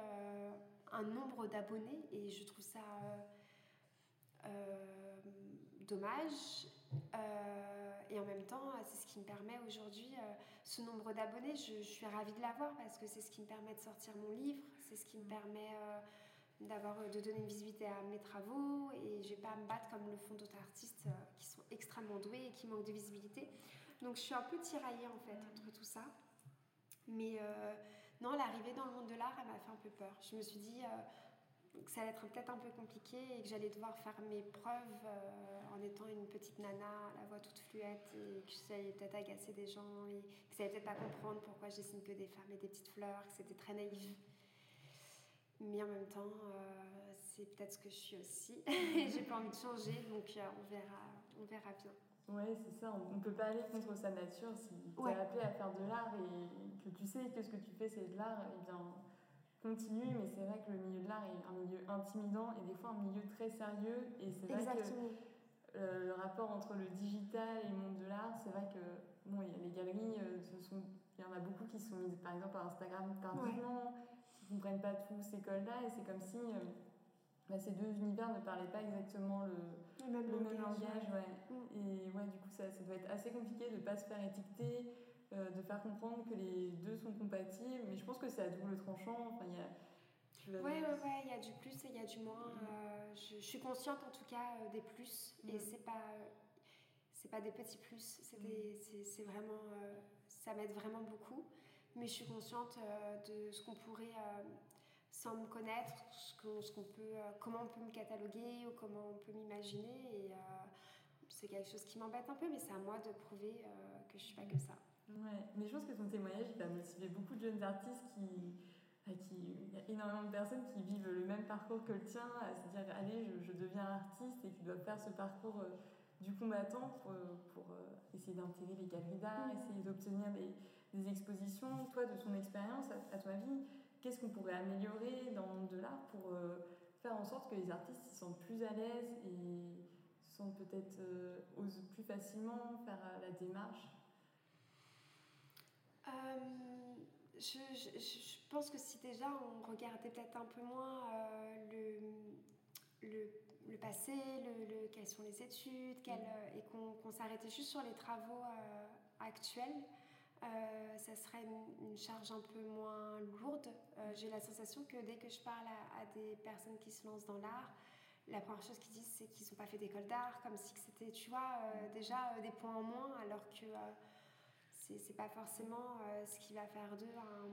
un nombre d'abonnés et je trouve ça dommage. Euh, et en même temps, c'est ce qui me permet aujourd'hui, euh, ce nombre d'abonnés, je, suis ravie de l'avoir parce que c'est ce qui me permet de sortir mon livre, c'est ce qui me permet d'avoir de donner une visibilité à mes travaux et je vais pas me battre comme le font d'autres artistes qui sont extrêmement doués et qui manquent de visibilité. Donc je suis un peu tiraillée en fait entre tout ça. Mais non, l'arrivée dans le monde de l'art, elle m'a fait un peu peur. Je me suis dit que ça allait être peut-être un peu compliqué et que j'allais devoir faire mes preuves en étant une petite nana, la voix toute fluette, et que j'allais peut-être agacer des gens, et que ça allait peut-être pas comprendre pourquoi je dessine que des femmes et des petites fleurs, que c'était très naïf. Mais en même temps, euh, c'est peut-être ce que je suis aussi. [laughs] J'ai pas envie de changer, donc euh, on, verra, on verra bien. Ouais, c'est ça. On ne peut pas aller contre sa nature. Si tu es appelé à faire de l'art et que tu sais que ce que tu fais, c'est de l'art, eh bien, continue. Mais c'est vrai que le milieu de l'art est un milieu intimidant et des fois un milieu très sérieux. Et c'est vrai que euh, le rapport entre le digital et le monde de l'art, c'est vrai que bon, y a les galeries, euh, ce sont, il y en a beaucoup qui sont mises par exemple à Instagram tardivement, qui ne comprennent pas tous ces codes-là, et c'est comme si euh, bah, ces deux univers ne parlaient pas exactement le, le même langage. ouais. Mm. Et ouais, du coup, ça, ça, doit être assez compliqué de ne pas se faire étiqueter, de faire comprendre que les deux sont compatibles, mais je pense que c'est à double tranchant. Enfin, y a, oui, ouais, ouais, il y a du plus et il y a du moins. Euh, je, suis consciente en tout cas euh, des plus et mm. c'est pas c'est pas des petits plus, c'est mm. vraiment ça m'aide vraiment beaucoup. Mais je suis consciente de ce qu'on pourrait sans me connaître, ce qu'on peut, comment on peut me cataloguer ou comment on peut m'imaginer et c'est quelque chose qui m'embête un peu, mais c'est à moi de prouver que je suis pas que ça. Ouais, mais je pense que ton témoignage il va motiver beaucoup de jeunes artistes qui il y a énormément de personnes qui vivent le même parcours que le tien, à se dire allez, je, deviens artiste et qui doivent faire ce parcours euh, du combattant pour, pour euh, essayer d'intégrer les galeries d'art, mm. essayer d'obtenir des, des, expositions. Toi, de ton expérience, à, ton avis, qu'est-ce qu'on pourrait améliorer dans le monde de l'art pour euh, faire en sorte que les artistes se sentent plus à l'aise et sont peut-être osent plus facilement faire la démarche? Je, je, pense que si déjà on regardait peut-être un peu moins euh, le, le, le, passé, le, quelles sont les études, mm. euh, et qu'on s'arrêtait juste sur les travaux euh, actuels, ça serait une, charge un peu moins lourde. J'ai la sensation que dès que je parle à, des personnes qui se lancent dans l'art, la première chose qu'ils disent, c'est qu'ils n'ont pas fait d'école d'art, comme si c'était, tu vois, mm. déjà des points en moins, alors que c'est pas forcément euh, ce qui va faire d'eux un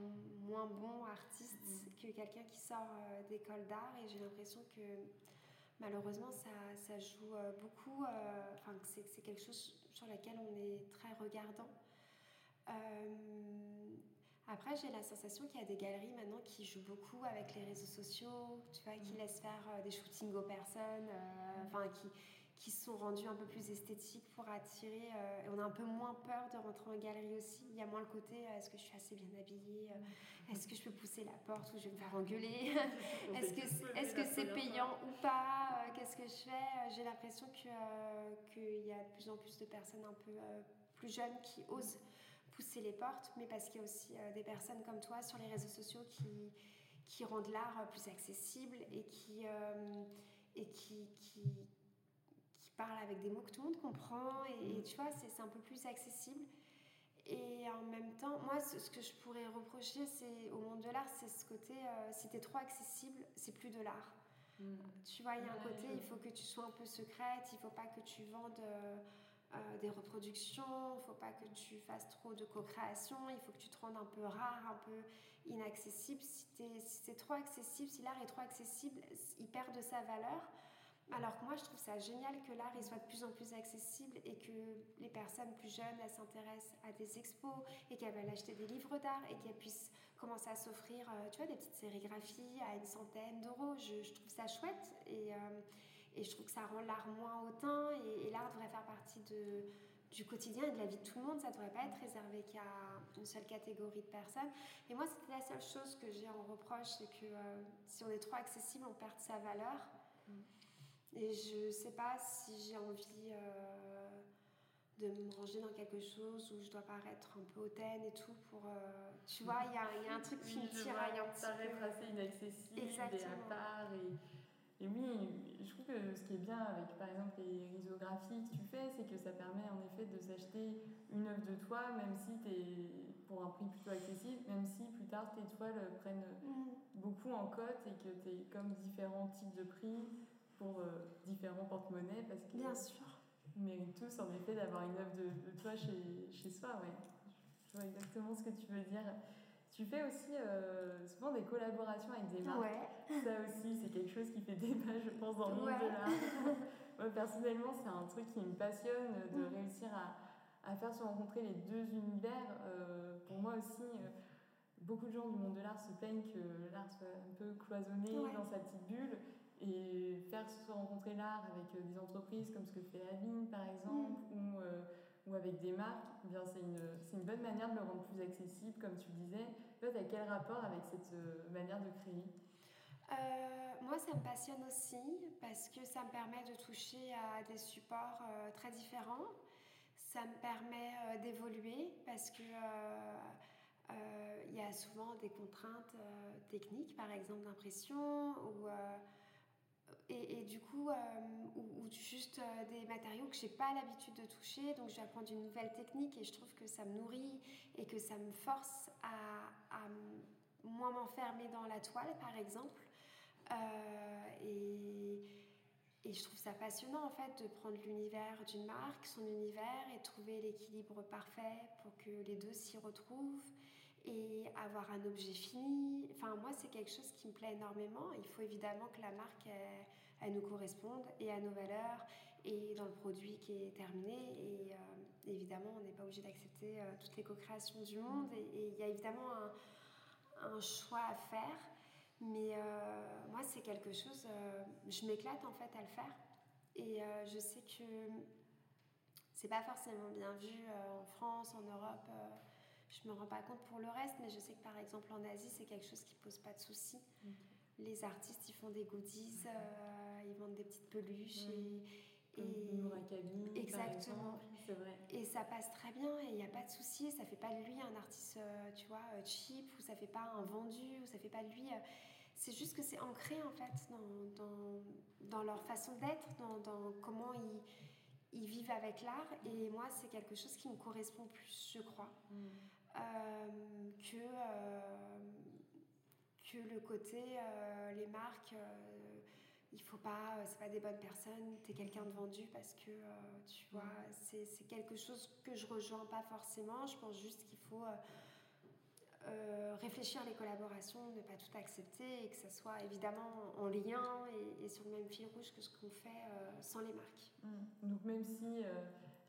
moins bon artiste mm. que quelqu'un qui sort euh, d'école d'art et j'ai l'impression que malheureusement ça, ça joue euh, beaucoup enfin c'est quelque chose sur lequel on est très regardant après j'ai la sensation qu'il y a des galeries maintenant qui jouent beaucoup avec les réseaux sociaux tu vois qui mm. laissent faire des shootings aux personnes enfin qui qui sont rendus un peu plus esthétiques pour attirer. Euh, et on a un peu moins peur de rentrer en galerie aussi. Il y a moins le côté euh, est-ce que je suis assez bien habillée euh, Est-ce que je peux pousser la porte ou je vais me faire engueuler [laughs] [laughs] Est-ce que c'est est -ce payant ou pas Qu'est-ce que je fais J'ai l'impression qu'il y a de plus en plus de personnes un peu plus jeunes qui osent pousser les portes, mais parce qu'il y a aussi des personnes comme toi sur les réseaux sociaux qui, qui rendent l'art plus accessible et qui, et qui, qui parle avec des mots que tout le monde comprend et, tu vois, c'est un peu plus accessible. Et en même temps, moi, ce, que je pourrais reprocher c'est au monde de l'art, c'est ce côté, euh, si t'es trop accessible, c'est plus de l'art. Mm. Tu vois, il y a un côté, il faut que tu sois un peu secrète, il faut pas que tu vendes euh, euh, des reproductions, il faut pas que tu fasses trop de co-création, il faut que tu te rendes un peu rare, un peu inaccessible. Si, es, si c'est trop accessible, si l'art est trop accessible, il perd de sa valeur. Alors que moi, je trouve ça génial que l'art soit de plus en plus accessible et que les personnes plus jeunes s'intéressent à des expos et qu'elles veulent acheter des livres d'art et qu'elles puissent commencer à s'offrir, euh, tu vois, des petites sérigraphies à une centaine d'euros. Je, trouve ça chouette et, euh, et, je trouve que ça rend l'art moins hautain et, l'art devrait faire partie de, du quotidien et de la vie de tout le monde. Ça ne devrait pas être réservé qu'à une seule catégorie de personnes. Et moi, c'était la seule chose que j'ai en reproche, c'est que euh, si on est trop accessible, on perd sa valeur. Mm. Et je sais pas si j'ai envie euh, de me ranger dans quelque chose où je dois paraître un peu hautaine et tout pour. Euh, tu vois, il y, y, a un truc qui me tiraille un petit peu. Paraître assez inaccessible et à part. Et, et, oui, je trouve que ce qui est bien avec par exemple les risographies que tu fais, c'est que ça permet en effet de s'acheter une œuvre de toi, même si tu es pour un prix plutôt accessible, même si plus tard tes toiles prennent mm. beaucoup en cote et que tu es comme différents types de prix pour différents porte-monnaies. Parce que Bien sûr. On mérite tous en effet d'avoir une œuvre de, de, toi chez, chez soi. Ouais. Je vois exactement ce que tu veux dire. Tu fais aussi euh, souvent des collaborations avec des marques. Ouais. Ça aussi, c'est quelque chose qui fait débat, je pense, dans le monde de l'art. [laughs] Moi, personnellement, c'est un truc qui me passionne de mm. réussir à, à, faire se rencontrer les deux univers. Euh, pour moi aussi, euh, beaucoup de gens du monde de l'art se plaignent que l'art soit un peu cloisonné dans sa petite bulle. Et faire se rencontrer l'art avec des entreprises comme ce que fait Aline, par exemple, mm. ou ou avec des marques, eh bien c'est une, une, bonne manière de le rendre plus accessible, comme tu disais. Toi, tu as quel rapport avec cette euh, manière de créer? Euh, moi, ça me passionne aussi parce que ça me permet de toucher à des supports euh, très différents. Ça me permet d'évoluer parce que il y a souvent des contraintes techniques, par exemple d'impression ou et, du coup, euh, ou, juste euh, des matériaux que j'ai pas l'habitude de toucher, donc je vais apprendre une nouvelle technique et je trouve que ça me nourrit et que ça me force à, moins m'enfermer dans la toile, par exemple. Euh, et, et, je trouve ça passionnant en fait de prendre l'univers d'une marque, son univers, et trouver l'équilibre parfait pour que les deux s'y retrouvent et avoir un objet fini. Enfin, moi, c'est quelque chose qui me plaît énormément. Il faut évidemment que la marque, elle, nous corresponde et à nos valeurs et dans le produit qui est terminé. Et euh, évidemment, on n'est pas obligé d'accepter euh, toutes les co-créations du monde. Et il y a évidemment un, choix à faire. Mais euh, moi, c'est quelque chose, je m'éclate en fait à le faire. Et je sais que c'est pas forcément bien vu en France, en Europe je me rends pas compte pour le reste, mais je sais que par exemple en Asie, c'est quelque chose qui pose pas de soucis. Les artistes, ils font des goodies, euh, ils vendent des petites peluches et. et exactement. C'est vrai. Et ça passe très bien et il n'y a pas de souci. Ça fait pas de lui un artiste, euh, tu vois, euh, cheap ou ça fait pas un vendu ou ça fait pas de lui. c'est juste que c'est ancré en fait dans, dans, dans leur façon d'être, dans, dans, comment ils, ils vivent avec l'art. Et moi, c'est quelque chose qui me correspond plus, je crois. Mm. Euh, que, euh, que le côté euh, les marques il faut pas, c'est pas des bonnes personnes, tu es quelqu'un de vendu parce que tu vois, c'est quelque chose que je rejoins pas forcément. Je pense juste qu'il faut réfléchir les collaborations, ne pas tout accepter et que ça soit évidemment en lien et, sur le même fil rouge que ce qu'on fait sans les marques. Mmh. Donc même si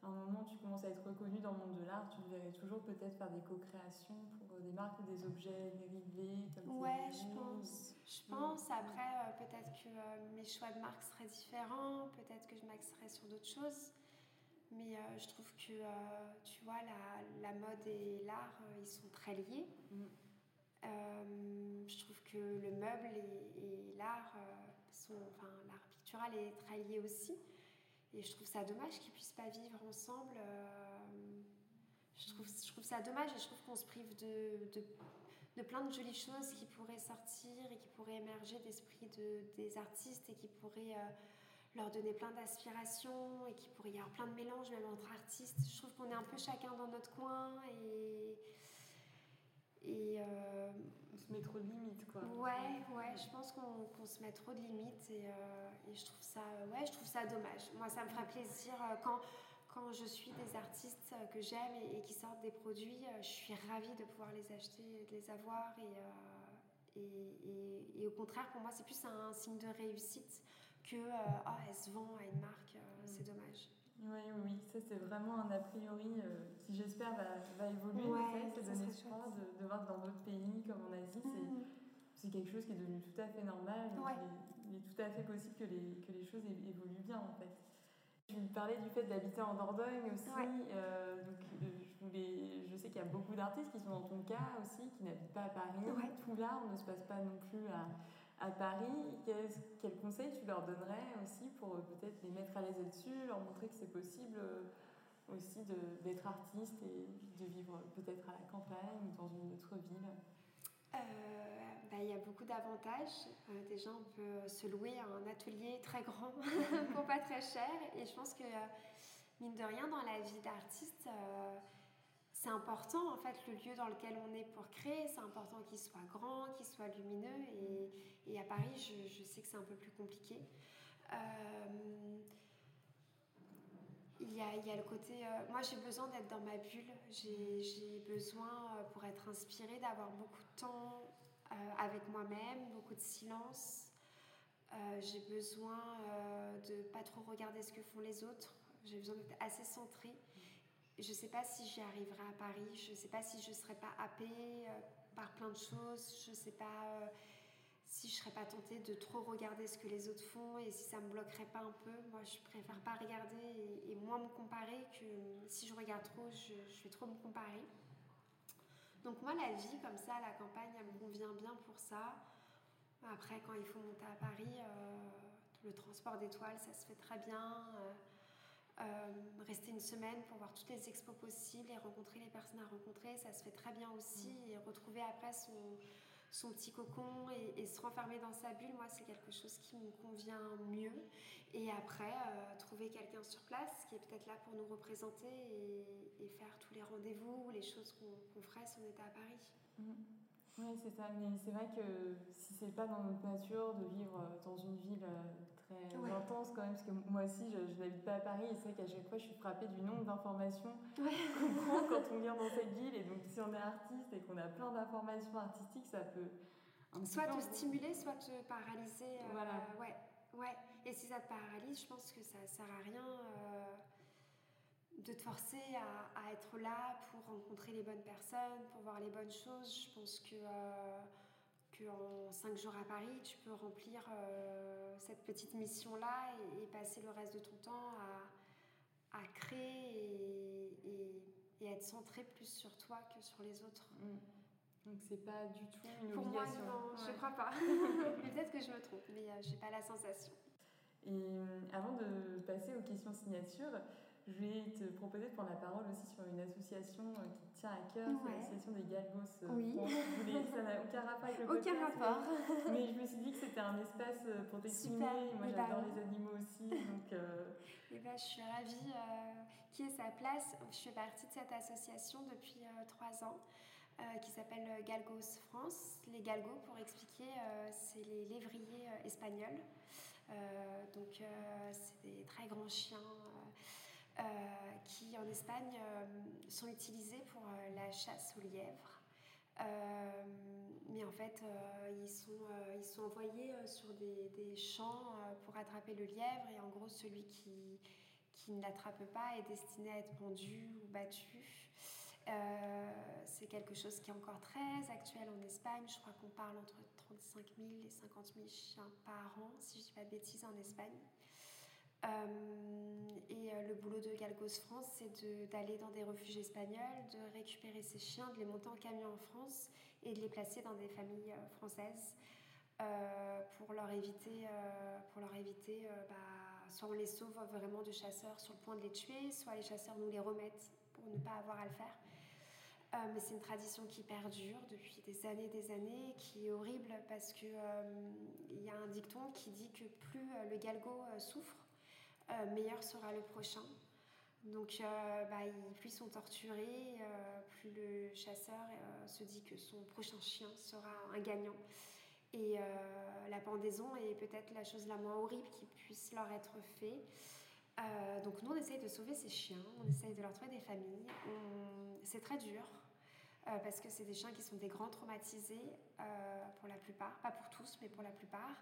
à un moment tu commences à être reconnu dans le monde de l'art, tu verrais toujours peut-être faire des co-créations pour des marques ou des objets dérivés comme Ouais, je pense. Je pense. Après, euh, peut-être que euh, mes choix de marque seraient différents, peut-être que je m'axerais sur d'autres choses. Mais euh, je trouve que, tu vois, la, la mode et l'art, ils sont très liés. Mm. je trouve que le meuble et, et l'art enfin, l'art pictural est très lié aussi. Et je trouve ça dommage qu'ils puissent pas vivre ensemble. Euh, je, trouve, je trouve ça dommage et je trouve qu'on se prive de, de, plein de jolies choses qui pourraient sortir et qui pourraient émerger d'esprit de, des artistes et qui pourraient euh, leur donner plein d'aspirations et qui pourrait y avoir plein de mélanges même entre artistes. Je trouve qu'on est un peu chacun dans notre coin et et euh, on se met trop de limites, quoi. Ouais, ouais, je pense qu'on se met trop de limites et, euh, et, je, trouve ça, ouais, je trouve ça dommage. Moi, ça me ferait plaisir euh, quand, quand je suis des artistes que j'aime et, qui sortent des produits, je suis ravie de pouvoir les acheter, de les avoir. Et, et, et au contraire, pour moi, c'est plus un, signe de réussite que ah, elle se vend à une marque, mm. c'est dommage. Oui, oui, ça c'est vraiment un a priori euh, qui j'espère va, va, évoluer. Ouais, c'est donner espoir de, de, voir que dans d'autres pays comme en Asie, mm. c'est quelque chose qui est devenu tout à fait normal. il, est, tout à fait possible que les, que les choses évoluent bien en fait. Tu parlais du fait d'habiter en Dordogne aussi. Euh, donc, euh, je, voulais, je sais qu'il y a beaucoup d'artistes qui sont dans ton cas aussi, qui n'habitent pas à Paris. Tout l'art ne se passe pas non plus à à Paris, quel, quel, conseil tu leur donnerais aussi pour euh, peut-être les mettre à l'aise là-dessus, leur montrer que c'est possible euh, aussi d'être artiste et de vivre peut-être à la campagne ou dans une autre ville? Euh, bah, il y a beaucoup d'avantages. déjà, on peut se louer un atelier très grand [laughs] pour pas très cher. Et je pense que, mine de rien, dans la vie d'artiste, c'est important en fait le lieu dans lequel on est pour créer, c'est important qu'il soit grand, qu'il soit lumineux et, à Paris je, sais que c'est un peu plus compliqué. Euh, il y, a, le côté. Euh, moi, j'ai besoin d'être dans ma bulle. J'ai besoin, euh, pour être inspirée, d'avoir beaucoup de temps avec moi-même, beaucoup de silence. j'ai besoin de pas trop regarder ce que font les autres. J'ai besoin d'être assez centrée. Je ne sais pas si j'y arriverai à Paris. Je ne sais pas si je ne serai pas happée par plein de choses. Je ne sais pas si je serais pas tentée de trop regarder ce que les autres font et si ça me bloquerait pas un peu. Moi, je préfère pas regarder et, moins me comparer que si je regarde trop, je, vais trop me comparer. Donc moi, la vie comme ça, la campagne, elle me convient bien pour ça. Après, quand il faut monter à Paris, euh, le transport d'étoiles, ça se fait très bien. Euh, euh, rester une semaine pour voir toutes les expos possibles et rencontrer les personnes à rencontrer, ça se fait très bien aussi. Mm. Et retrouver après son, son petit cocon et, se renfermer dans sa bulle, moi, c'est quelque chose qui me convient mieux. Et après, euh, trouver quelqu'un sur place qui est peut-être là pour nous représenter et, faire tous les rendez-vous ou les choses qu'on ferait si on était à Paris. Mmh. Oui, c'est ça. Mais c'est vrai que si c'est pas dans notre nature de vivre euh, dans une ville euh, très intense quand même, parce que moi aussi, je, n'habite pas à Paris et c'est vrai qu'à chaque fois, je suis frappée du nombre d'informations [laughs] qu'on prend quand on vient dans cette ville. Et donc, si on est artiste et qu'on a plein d'informations artistiques, ça peut... Soit te stimuler, soit te paralyser. Euh, voilà. Ouais, ouais. Et si ça te paralyse, je pense que ça sert à rien de te forcer à, être là pour rencontrer les bonnes personnes, pour voir les bonnes choses. Je pense que, euh, en cinq jours à Paris, tu peux remplir euh, cette petite mission-là et, passer le reste de ton temps à, à créer et, et, être centré plus sur toi que sur les autres. Mm. Donc c'est pas du tout une Pour obligation. moi, non, je crois pas. [laughs] Peut-être que je me trompe, mais euh, j'ai pas la sensation. Et avant de passer aux questions signatures, je vais te proposer de prendre la parole aussi sur une association euh, qui tient à cœur, l'association des Galgos. Euh, oui. ça n'a aucun rapport avec le [laughs] podcast. Aucun rapport. Mais, je me suis dit que c'était un espace euh, pour t'exprimer. Moi, j'adore les animaux aussi. Donc, Et [laughs] ben, je suis ravie qui est sa place. Je fais partie de cette association depuis trois ans. qui s'appelle Galgos France. Les galgos, pour expliquer, c'est les lévriers espagnols. donc, c'est des très grands chiens euh, qui en Espagne euh, sont utilisés pour euh, la chasse aux lièvres. mais en fait, ils, sont, ils sont envoyés sur des, des champs pour attraper le lièvre et en gros, celui qui, qui ne l'attrape pas est destiné à être pendu ou battu. c'est quelque chose qui est encore très actuel en Espagne. Je crois qu'on parle entre 35 000 et 50 000 chiens par an, si je ne dis pas de bêtises, en Espagne. Euh, et euh, le boulot de Galgos France, c'est d'aller dans des refuges espagnols, de récupérer ces chiens, de les monter en camion en France et de les placer dans des familles euh, françaises pour leur éviter, pour leur éviter bah, soit on les sauve vraiment de chasseurs sur le point de les tuer, soit les chasseurs nous les remettent pour ne pas avoir à le faire. mais c'est une tradition qui perdure depuis des années des années, qui est horrible parce qu'il il y a un dicton qui dit que plus le galgo souffre, euh, meilleur sera le prochain. Donc, euh, bah, plus ils sont torturés, euh, plus le chasseur se dit que son prochain chien sera un gagnant. Et la pendaison est peut-être la chose la moins horrible qui puisse leur être faite. donc nous, on essaye de sauver ces chiens, on essaye de leur trouver des familles. C'est très dur, parce que c'est des chiens qui sont des grands traumatisés, pour la plupart, pas pour tous, mais pour la plupart.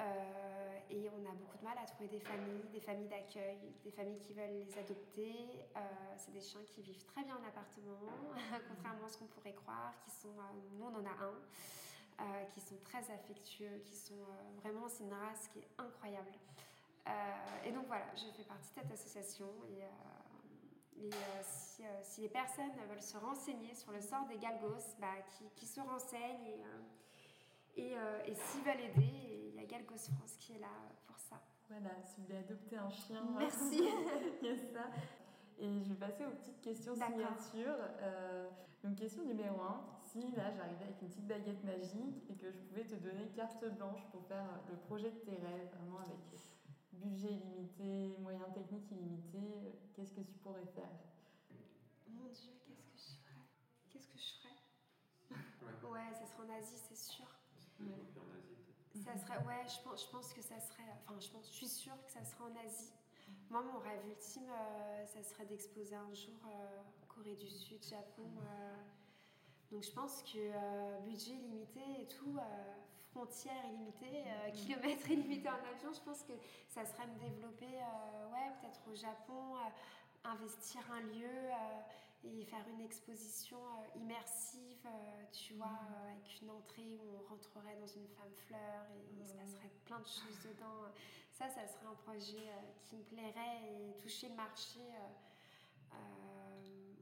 Euh, et on a beaucoup de mal à trouver des familles, des familles d'accueil, des familles qui veulent les adopter. Euh, c'est des chiens qui vivent très bien en appartement, [laughs] contrairement à ce qu'on pourrait croire. Qui sont, euh, nous, on en a un, qui sont très affectueux, qui sont vraiment, c'est une race qui est incroyable. et donc voilà, je fais partie de cette association et, si, les personnes veulent se renseigner sur le sort des galgos, bah, qui, se renseignent et et, et s'ils veulent aider, a Galgos France qui est là euh, pour ça. Voilà, si vous voulez adopter un chien, euh, merci. [laughs] il y a ça. Et je vais passer aux petites questions signatures. Euh, donc, question numéro 1. Si là, j'arrivais avec une petite baguette magique et que je pouvais te donner carte blanche pour faire le projet de tes rêves, vraiment avec budget illimité, moyens techniques illimités, qu'est-ce que tu pourrais faire? Mon Dieu, qu'est-ce que je ferais? Qu'est-ce que je ferais? Ouais, ça serait en Asie, c'est sûr. En ça serait, ouais, je pense, je pense que ça serait, enfin, je pense, je suis sûre que ça serait en Asie. Moi, mon rêve ultime, euh, ça serait d'exposer un jour euh, Corée du Sud, Japon. Euh. donc, je pense que budget limité et tout, frontières illimitées, kilomètres [laughs] illimités en avion, je pense que ça serait me développer, ouais, peut-être au Japon, investir un lieu et faire une exposition euh, immersive, euh, tu vois, mhm. euh, avec une entrée où on rentrerait dans une femme fleur et il se passerait plein de choses dedans. Ça, ça serait un projet qui me plairait et toucher le marché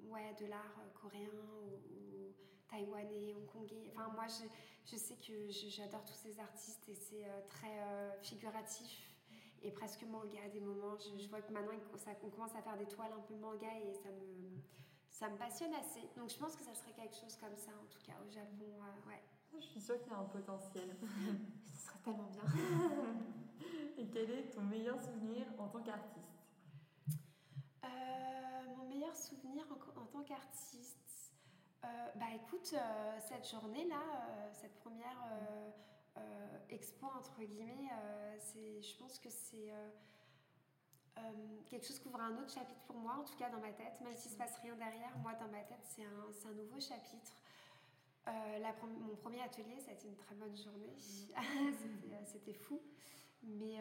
ouais, de l'art coréen ou, taïwanais, hongkongais. Enfin, moi, je, je sais que j'adore tous ces artistes et c'est très figuratif et presque manga à des moments. Je, vois que maintenant, ça, on commence à faire des toiles un peu manga et ça me ça me passionne assez. Donc je pense que ça serait quelque chose comme ça, en tout cas au Japon. Euh, ouais. Je suis sûre qu'il y a un potentiel. [laughs] Ce serait tellement bien. [laughs] Et quel est ton meilleur souvenir en tant qu'artiste? Euh, Mon meilleur souvenir en, tant qu'artiste euh, Bah écoute, cette journée-là, cette première expo, entre guillemets, c'est, je pense que c'est quelque chose qui ouvre un autre chapitre pour moi, en tout cas dans ma tête, même s'il ne se passe rien derrière, moi dans ma tête c'est un, un, nouveau chapitre. Euh, mon premier atelier, ça a été une très bonne journée, [laughs] euh, c'était fou, mais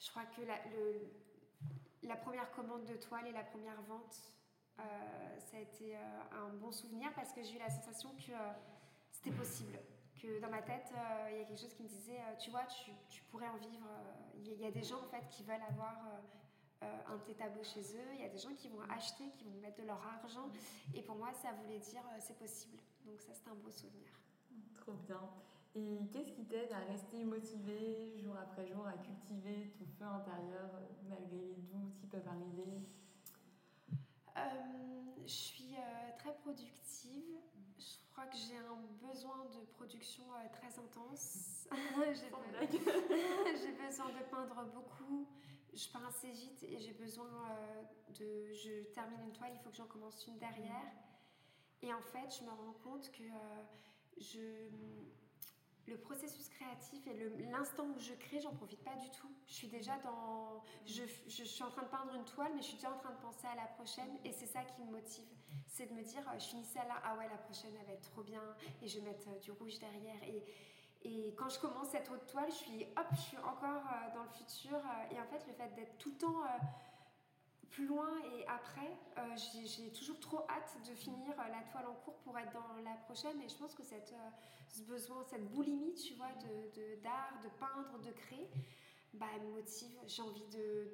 je crois que la, première commande de toile et la première vente, ça a été un bon souvenir parce que j'ai eu la sensation que c'était possible que dans ma tête, euh, il y a quelque chose qui me disait, euh, tu vois, tu, tu, pourrais en vivre. Euh, il y, a des gens en fait qui veulent avoir un de tes tableaux chez eux. Il y a des gens qui vont acheter, qui vont mettre de leur argent. Et pour moi, ça voulait dire c'est possible. Donc ça, c'était un beau souvenir. Trop bien. Et qu'est-ce qui t'aide à rester motivé jour après jour, à cultiver ton feu intérieur malgré les doutes qui peuvent arriver? Je suis très productive crois que j'ai un besoin de production euh, très intense. [laughs] [laughs] j'ai besoin de peindre beaucoup. Je peins assez vite et j'ai besoin euh, de. Je termine une toile, il faut que j'en commence une derrière. Et en fait, je me rends compte que euh, je le processus créatif et l'instant où je crée, j'en profite pas du tout. Je suis déjà dans. Je, suis en train de peindre une toile, mais je suis déjà en train de penser à la prochaine. Et c'est ça qui me motive. C'est de me dire, je finis celle-là, ah ouais, la prochaine, elle va être trop bien. Et je vais mettre euh, du rouge derrière. Et, et quand je commence cette autre toile, je suis, hop, je suis encore euh, dans le futur. Euh, et en fait, le fait d'être tout le temps plus loin et après, euh, j'ai toujours trop hâte de finir euh, la toile en cours pour être dans la prochaine. Et je pense que cette, euh, ce besoin, cette boulimie, tu vois, d'art, de, de, peindre, de créer, bah, me motive. J'ai envie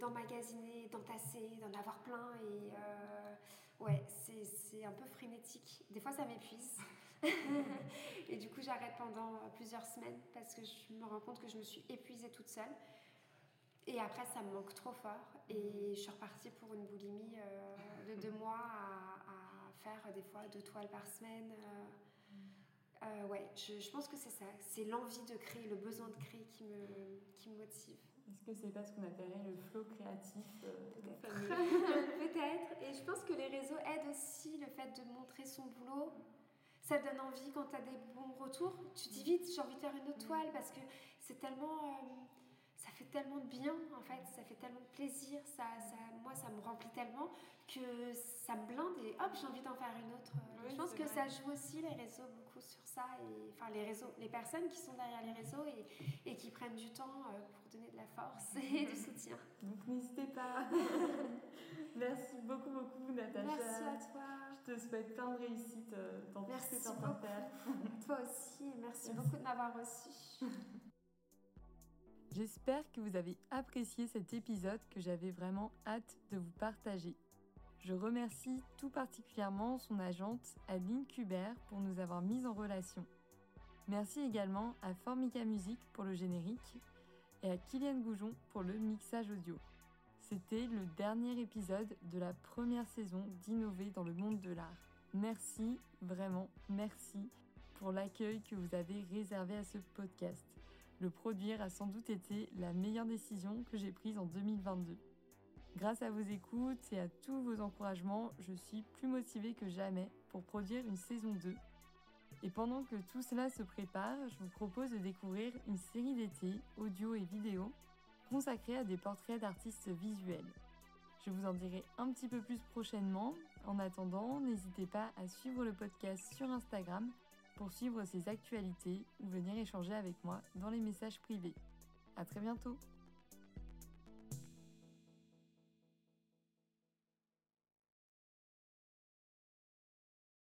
d'emmagasiner, d'entasser, d'en avoir plein. Et ouais, c'est un peu frénétique. Des fois, ça m'épuise. [laughs] et du coup, j'arrête pendant plusieurs semaines parce que je me rends compte que je me suis épuisée toute seule. Et après, ça me manque trop fort. Et je suis repartie pour une boulimie euh, de deux mois à, faire des fois deux toiles par semaine. Euh, euh, ouais, je, pense que c'est ça. C'est l'envie de créer, le besoin de créer qui me, qui me motive. Est-ce que c'est pas ce qu'on appellerait le flow créatif [laughs] Peut-être. Et je pense que les réseaux aident aussi le fait de montrer son boulot. Ça donne envie quand tu as des bons retours. Tu dis vite, j'ai envie de faire une autre toile parce que c'est tellement fait tellement de bien en fait, ça fait tellement de plaisir, ça, ça, moi ça me remplit tellement que ça me blinde et hop j'ai envie d'en faire une autre. je pense que ça joue aussi les réseaux beaucoup sur ça, et, enfin les réseaux, les personnes qui sont derrière les réseaux et, et qui prennent du temps euh, pour donner de la force et du soutien. Donc n'hésitez pas. [laughs] Merci beaucoup beaucoup Natacha. Merci à toi. Je te souhaite plein de réussite euh, dans tout ce que tu en faire. toi aussi, merci, merci beaucoup de m'avoir reçu. [laughs] J'espère que vous avez apprécié cet épisode que j'avais vraiment hâte de vous partager. Je remercie tout particulièrement son agente Adeline Kubert pour nous avoir mis en relation. Merci également à Formica Music pour le générique et à Kylian Goujon pour le mixage audio. C'était le dernier épisode de la première saison d'Innover dans le monde de l'art. Merci, vraiment merci pour l'accueil que vous avez réservé à ce podcast. Le produire a sans doute été la meilleure décision que j'ai prise en 2022. Grâce à vos écoutes et à tous vos encouragements, je suis plus motivée que jamais pour produire une saison 2. Et pendant que tout cela se prépare, je vous propose de découvrir une série d'été, audio et vidéo, consacrée à des portraits d'artistes visuels. Je vous en dirai un petit peu plus prochainement. En attendant, n'hésitez pas à suivre le podcast sur Instagram pour suivre ses actualités ou venir échanger avec moi dans les messages privés. À très bientôt!